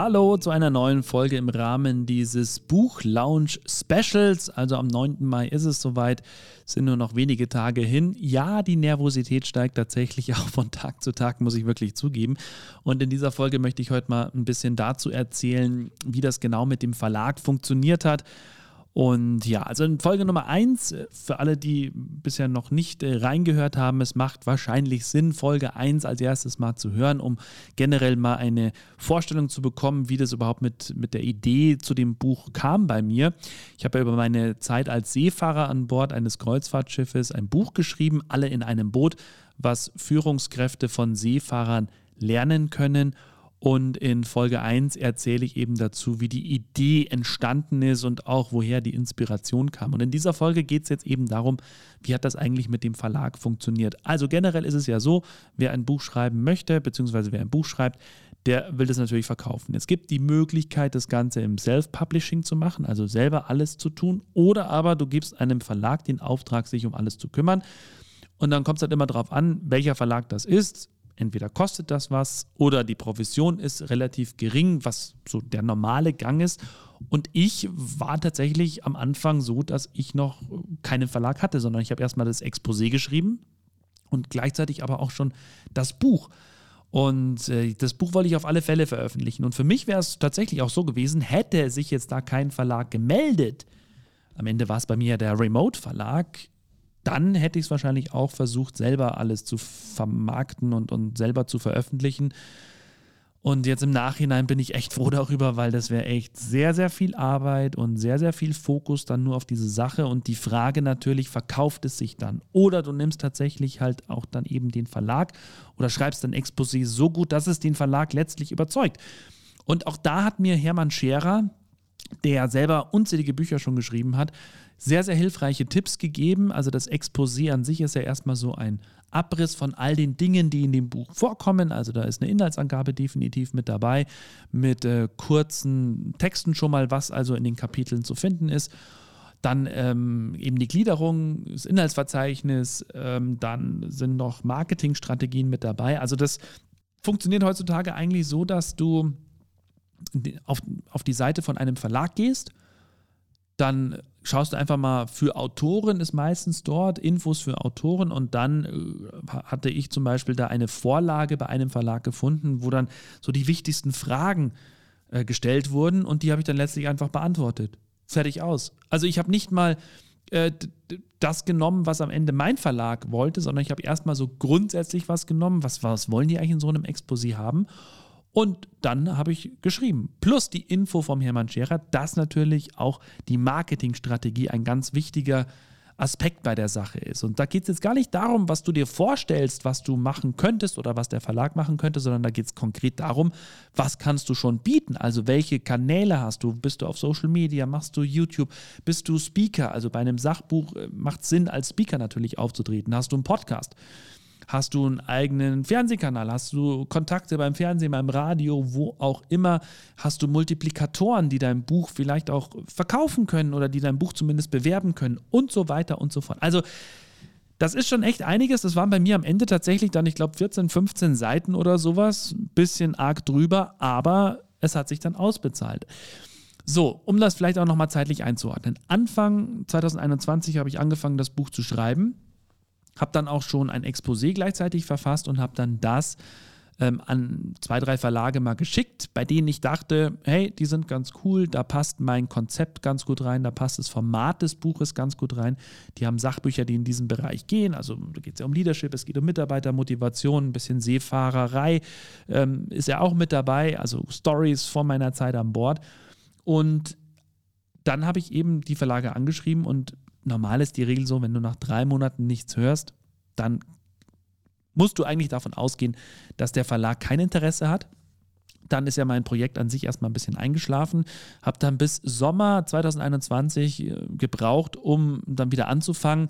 Hallo zu einer neuen Folge im Rahmen dieses Buch-Lounge Specials. Also am 9. Mai ist es soweit, sind nur noch wenige Tage hin. Ja, die Nervosität steigt tatsächlich auch von Tag zu Tag, muss ich wirklich zugeben. Und in dieser Folge möchte ich heute mal ein bisschen dazu erzählen, wie das genau mit dem Verlag funktioniert hat und ja, also in Folge Nummer 1, äh, für alle, die bisher noch nicht äh, reingehört haben, es macht wahrscheinlich Sinn, Folge 1 als erstes mal zu hören, um generell mal eine Vorstellung zu bekommen, wie das überhaupt mit, mit der Idee zu dem Buch kam bei mir. Ich habe ja über meine Zeit als Seefahrer an Bord eines Kreuzfahrtschiffes ein Buch geschrieben, alle in einem Boot, was Führungskräfte von Seefahrern lernen können. Und in Folge 1 erzähle ich eben dazu, wie die Idee entstanden ist und auch woher die Inspiration kam. Und in dieser Folge geht es jetzt eben darum, wie hat das eigentlich mit dem Verlag funktioniert. Also generell ist es ja so, wer ein Buch schreiben möchte, beziehungsweise wer ein Buch schreibt, der will das natürlich verkaufen. Es gibt die Möglichkeit, das Ganze im Self-Publishing zu machen, also selber alles zu tun. Oder aber du gibst einem Verlag den Auftrag, sich um alles zu kümmern. Und dann kommt es halt immer darauf an, welcher Verlag das ist entweder kostet das was oder die Provision ist relativ gering, was so der normale Gang ist. Und ich war tatsächlich am Anfang so, dass ich noch keinen Verlag hatte, sondern ich habe erstmal das Exposé geschrieben und gleichzeitig aber auch schon das Buch. Und äh, das Buch wollte ich auf alle Fälle veröffentlichen. Und für mich wäre es tatsächlich auch so gewesen, hätte sich jetzt da kein Verlag gemeldet. Am Ende war es bei mir der Remote Verlag dann hätte ich es wahrscheinlich auch versucht, selber alles zu vermarkten und, und selber zu veröffentlichen. Und jetzt im Nachhinein bin ich echt froh darüber, weil das wäre echt sehr, sehr viel Arbeit und sehr, sehr viel Fokus dann nur auf diese Sache. Und die Frage natürlich, verkauft es sich dann? Oder du nimmst tatsächlich halt auch dann eben den Verlag oder schreibst ein Exposé so gut, dass es den Verlag letztlich überzeugt. Und auch da hat mir Hermann Scherer, der selber unzählige Bücher schon geschrieben hat, sehr, sehr hilfreiche Tipps gegeben. Also das Exposé an sich ist ja erstmal so ein Abriss von all den Dingen, die in dem Buch vorkommen. Also da ist eine Inhaltsangabe definitiv mit dabei, mit äh, kurzen Texten schon mal, was also in den Kapiteln zu finden ist. Dann ähm, eben die Gliederung, das Inhaltsverzeichnis, ähm, dann sind noch Marketingstrategien mit dabei. Also das funktioniert heutzutage eigentlich so, dass du auf, auf die Seite von einem Verlag gehst dann schaust du einfach mal für Autoren ist meistens dort, Infos für Autoren und dann äh, hatte ich zum Beispiel da eine Vorlage bei einem Verlag gefunden, wo dann so die wichtigsten Fragen äh, gestellt wurden und die habe ich dann letztlich einfach beantwortet. Fertig aus. Also ich habe nicht mal äh, das genommen, was am Ende mein Verlag wollte, sondern ich habe erstmal so grundsätzlich was genommen, was, was wollen die eigentlich in so einem Exposé haben und dann habe ich geschrieben. Plus die Info vom Hermann Scherer, dass natürlich auch die Marketingstrategie ein ganz wichtiger Aspekt bei der Sache ist. Und da geht es jetzt gar nicht darum, was du dir vorstellst, was du machen könntest oder was der Verlag machen könnte, sondern da geht es konkret darum, was kannst du schon bieten? Also welche Kanäle hast du? Bist du auf Social Media? Machst du YouTube? Bist du Speaker? Also bei einem Sachbuch äh, macht es Sinn, als Speaker natürlich aufzutreten. Hast du einen Podcast? Hast du einen eigenen Fernsehkanal? Hast du Kontakte beim Fernsehen, beim Radio, wo auch immer? Hast du Multiplikatoren, die dein Buch vielleicht auch verkaufen können oder die dein Buch zumindest bewerben können und so weiter und so fort. Also das ist schon echt einiges. Das waren bei mir am Ende tatsächlich dann, ich glaube, 14, 15 Seiten oder sowas. Bisschen arg drüber, aber es hat sich dann ausbezahlt. So, um das vielleicht auch nochmal zeitlich einzuordnen. Anfang 2021 habe ich angefangen, das Buch zu schreiben habe dann auch schon ein Exposé gleichzeitig verfasst und habe dann das ähm, an zwei, drei Verlage mal geschickt, bei denen ich dachte, hey, die sind ganz cool, da passt mein Konzept ganz gut rein, da passt das Format des Buches ganz gut rein. Die haben Sachbücher, die in diesen Bereich gehen. Also da geht es ja um Leadership, es geht um Mitarbeitermotivation, ein bisschen Seefahrerei ähm, ist ja auch mit dabei, also Stories von meiner Zeit an Bord. Und dann habe ich eben die Verlage angeschrieben und normal ist die Regel so, wenn du nach drei Monaten nichts hörst, dann musst du eigentlich davon ausgehen, dass der Verlag kein Interesse hat. Dann ist ja mein Projekt an sich erstmal ein bisschen eingeschlafen. Habe dann bis Sommer 2021 äh, gebraucht, um dann wieder anzufangen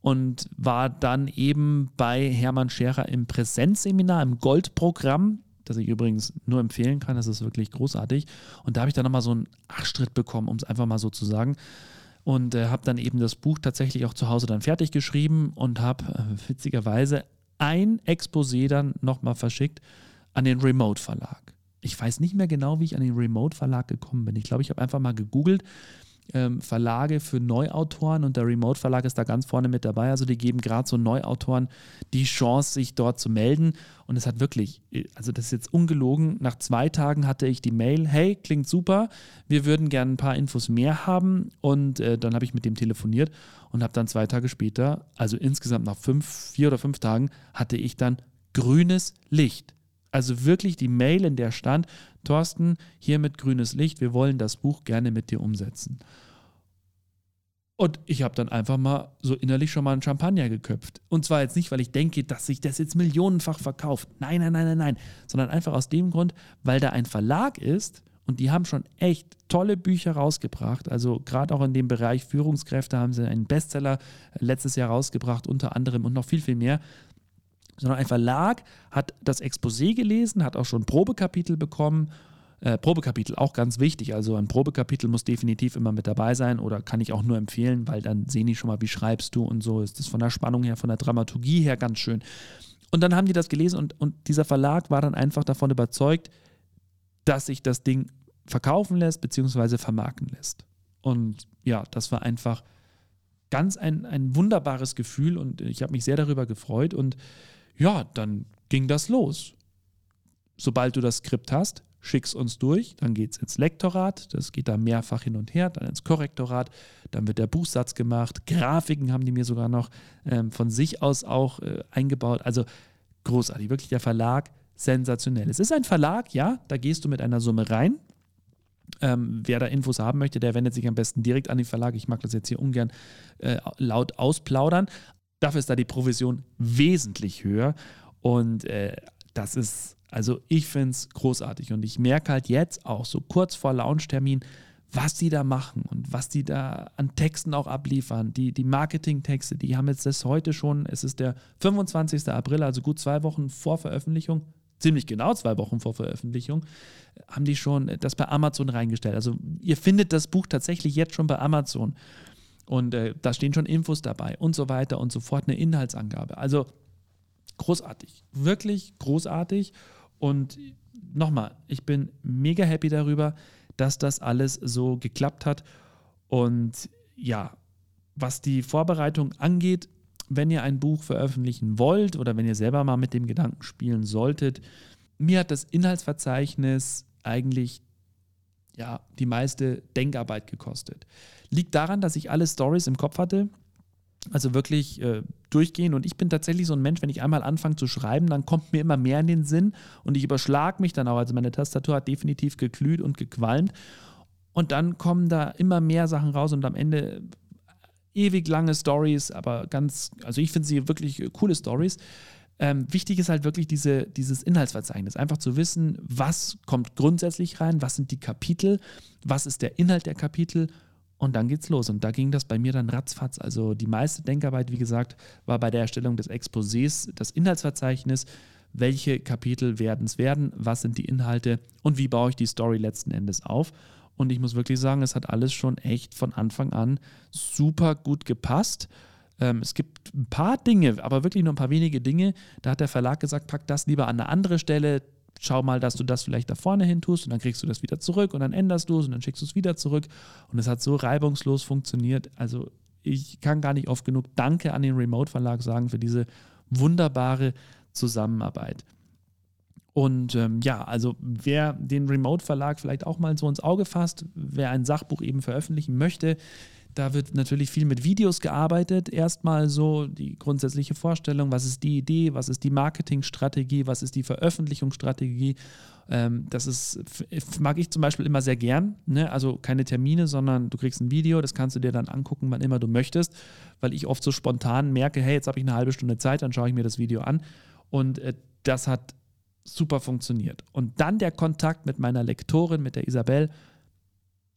und war dann eben bei Hermann Scherer im Präsenzseminar, im Goldprogramm, das ich übrigens nur empfehlen kann. Das ist wirklich großartig. Und da habe ich dann nochmal so einen Achschritt bekommen, um es einfach mal so zu sagen. Und äh, habe dann eben das Buch tatsächlich auch zu Hause dann fertig geschrieben und habe äh, witzigerweise ein Exposé dann nochmal verschickt an den Remote Verlag. Ich weiß nicht mehr genau, wie ich an den Remote Verlag gekommen bin. Ich glaube, ich habe einfach mal gegoogelt, ähm, Verlage für Neuautoren und der Remote Verlag ist da ganz vorne mit dabei. Also die geben gerade so Neuautoren die Chance, sich dort zu melden. Und es hat wirklich, also das ist jetzt ungelogen, nach zwei Tagen hatte ich die Mail, hey, klingt super, wir würden gerne ein paar Infos mehr haben. Und äh, dann habe ich mit dem telefoniert und habe dann zwei Tage später, also insgesamt nach fünf, vier oder fünf Tagen, hatte ich dann grünes Licht. Also wirklich die Mail, in der stand, Thorsten, hier mit grünes Licht, wir wollen das Buch gerne mit dir umsetzen. Und ich habe dann einfach mal so innerlich schon mal einen Champagner geköpft. Und zwar jetzt nicht, weil ich denke, dass sich das jetzt millionenfach verkauft. Nein, nein, nein, nein, nein. Sondern einfach aus dem Grund, weil da ein Verlag ist und die haben schon echt tolle Bücher rausgebracht. Also gerade auch in dem Bereich Führungskräfte haben sie einen Bestseller letztes Jahr rausgebracht, unter anderem und noch viel, viel mehr sondern ein Verlag hat das Exposé gelesen, hat auch schon Probekapitel bekommen. Äh, Probekapitel auch ganz wichtig. Also ein Probekapitel muss definitiv immer mit dabei sein oder kann ich auch nur empfehlen, weil dann sehen die schon mal, wie schreibst du und so ist das von der Spannung her, von der Dramaturgie her ganz schön. Und dann haben die das gelesen und, und dieser Verlag war dann einfach davon überzeugt, dass sich das Ding verkaufen lässt bzw. vermarkten lässt. Und ja, das war einfach ganz ein, ein wunderbares Gefühl und ich habe mich sehr darüber gefreut und ja, dann ging das los. Sobald du das Skript hast, schick's uns durch, dann geht es ins Lektorat, das geht da mehrfach hin und her, dann ins Korrektorat, dann wird der Buchsatz gemacht, Grafiken haben die mir sogar noch ähm, von sich aus auch äh, eingebaut. Also großartig, wirklich der Verlag sensationell. Es ist ein Verlag, ja, da gehst du mit einer Summe rein. Ähm, wer da Infos haben möchte, der wendet sich am besten direkt an den Verlag. Ich mag das jetzt hier ungern äh, laut ausplaudern. Dafür ist da die Provision wesentlich höher. Und äh, das ist, also ich finde es großartig. Und ich merke halt jetzt auch so kurz vor Launchtermin, was die da machen und was die da an Texten auch abliefern. Die, die Marketingtexte, die haben jetzt das heute schon, es ist der 25. April, also gut zwei Wochen vor Veröffentlichung, ziemlich genau zwei Wochen vor Veröffentlichung, haben die schon das bei Amazon reingestellt. Also ihr findet das Buch tatsächlich jetzt schon bei Amazon. Und äh, da stehen schon Infos dabei und so weiter und so fort, eine Inhaltsangabe. Also großartig, wirklich großartig. Und nochmal, ich bin mega happy darüber, dass das alles so geklappt hat. Und ja, was die Vorbereitung angeht, wenn ihr ein Buch veröffentlichen wollt oder wenn ihr selber mal mit dem Gedanken spielen solltet, mir hat das Inhaltsverzeichnis eigentlich ja, die meiste Denkarbeit gekostet. Liegt daran, dass ich alle Stories im Kopf hatte, also wirklich äh, durchgehen. Und ich bin tatsächlich so ein Mensch, wenn ich einmal anfange zu schreiben, dann kommt mir immer mehr in den Sinn und ich überschlage mich dann auch. Also meine Tastatur hat definitiv geglüht und gequalmt. Und dann kommen da immer mehr Sachen raus und am Ende ewig lange Stories, aber ganz, also ich finde sie wirklich coole Stories. Ähm, wichtig ist halt wirklich diese, dieses Inhaltsverzeichnis. Einfach zu wissen, was kommt grundsätzlich rein, was sind die Kapitel, was ist der Inhalt der Kapitel und dann geht's los. Und da ging das bei mir dann ratzfatz. Also die meiste Denkarbeit, wie gesagt, war bei der Erstellung des Exposés das Inhaltsverzeichnis. Welche Kapitel werden es werden? Was sind die Inhalte? Und wie baue ich die Story letzten Endes auf? Und ich muss wirklich sagen, es hat alles schon echt von Anfang an super gut gepasst. Ähm, es gibt ein paar Dinge, aber wirklich nur ein paar wenige Dinge. Da hat der Verlag gesagt, pack das lieber an eine andere Stelle. Schau mal, dass du das vielleicht da vorne hin tust und dann kriegst du das wieder zurück und dann änderst du es und dann schickst du es wieder zurück. Und es hat so reibungslos funktioniert. Also ich kann gar nicht oft genug Danke an den Remote Verlag sagen für diese wunderbare Zusammenarbeit. Und ähm, ja, also wer den Remote Verlag vielleicht auch mal so ins Auge fasst, wer ein Sachbuch eben veröffentlichen möchte, da wird natürlich viel mit Videos gearbeitet. Erstmal so die grundsätzliche Vorstellung, was ist die Idee, was ist die Marketingstrategie, was ist die Veröffentlichungsstrategie. Ähm, das ist, mag ich zum Beispiel immer sehr gern. Ne? Also keine Termine, sondern du kriegst ein Video, das kannst du dir dann angucken, wann immer du möchtest, weil ich oft so spontan merke, hey, jetzt habe ich eine halbe Stunde Zeit, dann schaue ich mir das Video an. Und äh, das hat super funktioniert. Und dann der Kontakt mit meiner Lektorin, mit der Isabel,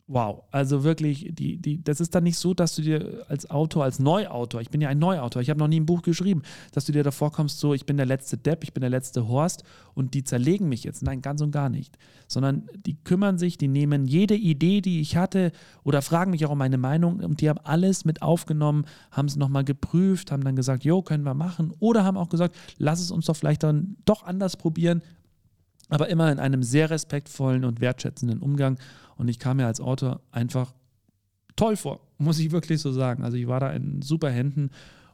Wow, also wirklich, die, die, das ist dann nicht so, dass du dir als Autor, als Neuautor, ich bin ja ein Neuautor, ich habe noch nie ein Buch geschrieben, dass du dir davor kommst, so, ich bin der letzte Depp, ich bin der letzte Horst und die zerlegen mich jetzt. Nein, ganz und gar nicht. Sondern die kümmern sich, die nehmen jede Idee, die ich hatte oder fragen mich auch um meine Meinung und die haben alles mit aufgenommen, haben es nochmal geprüft, haben dann gesagt, jo, können wir machen oder haben auch gesagt, lass es uns doch vielleicht dann doch anders probieren, aber immer in einem sehr respektvollen und wertschätzenden Umgang. Und ich kam mir als Autor einfach toll vor, muss ich wirklich so sagen. Also ich war da in super Händen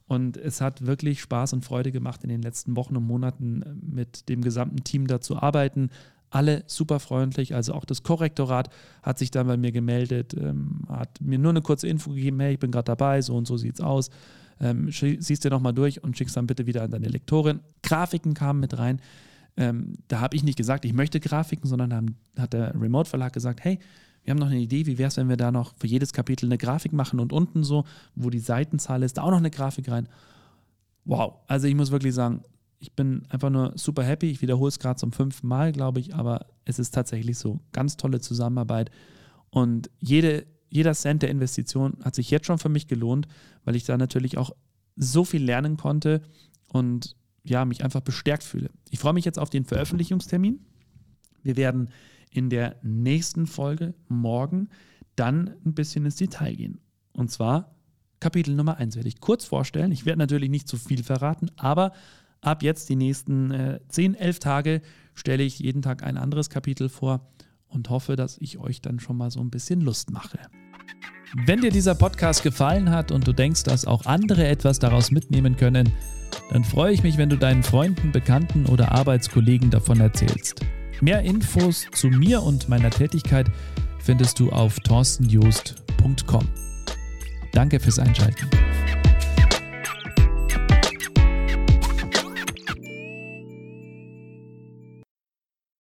und es hat wirklich Spaß und Freude gemacht, in den letzten Wochen und Monaten äh, mit dem gesamten Team da zu arbeiten. Alle super freundlich, also auch das Korrektorat hat sich dann bei mir gemeldet, ähm, hat mir nur eine kurze Info gegeben, hey, ich bin gerade dabei, so und so sieht's aus. Ähm, siehst dir nochmal durch und schickst dann bitte wieder an deine Lektorin. Grafiken kamen mit rein. Ähm, da habe ich nicht gesagt, ich möchte Grafiken, sondern haben, hat der Remote Verlag gesagt, hey, wir haben noch eine Idee, wie wäre es, wenn wir da noch für jedes Kapitel eine Grafik machen und unten so, wo die Seitenzahl ist, da auch noch eine Grafik rein. Wow, also ich muss wirklich sagen, ich bin einfach nur super happy. Ich wiederhole es gerade zum fünften Mal, glaube ich, aber es ist tatsächlich so. Ganz tolle Zusammenarbeit. Und jede, jeder Cent der Investition hat sich jetzt schon für mich gelohnt, weil ich da natürlich auch so viel lernen konnte und ja, mich einfach bestärkt fühle. Ich freue mich jetzt auf den Veröffentlichungstermin. Wir werden in der nächsten Folge morgen dann ein bisschen ins Detail gehen. Und zwar Kapitel Nummer 1 werde ich kurz vorstellen. Ich werde natürlich nicht zu viel verraten, aber ab jetzt die nächsten äh, 10, 11 Tage stelle ich jeden Tag ein anderes Kapitel vor und hoffe, dass ich euch dann schon mal so ein bisschen Lust mache. Wenn dir dieser Podcast gefallen hat und du denkst, dass auch andere etwas daraus mitnehmen können, dann freue ich mich, wenn du deinen Freunden, Bekannten oder Arbeitskollegen davon erzählst. Mehr Infos zu mir und meiner Tätigkeit findest du auf torstenjoost.com. Danke fürs Einschalten.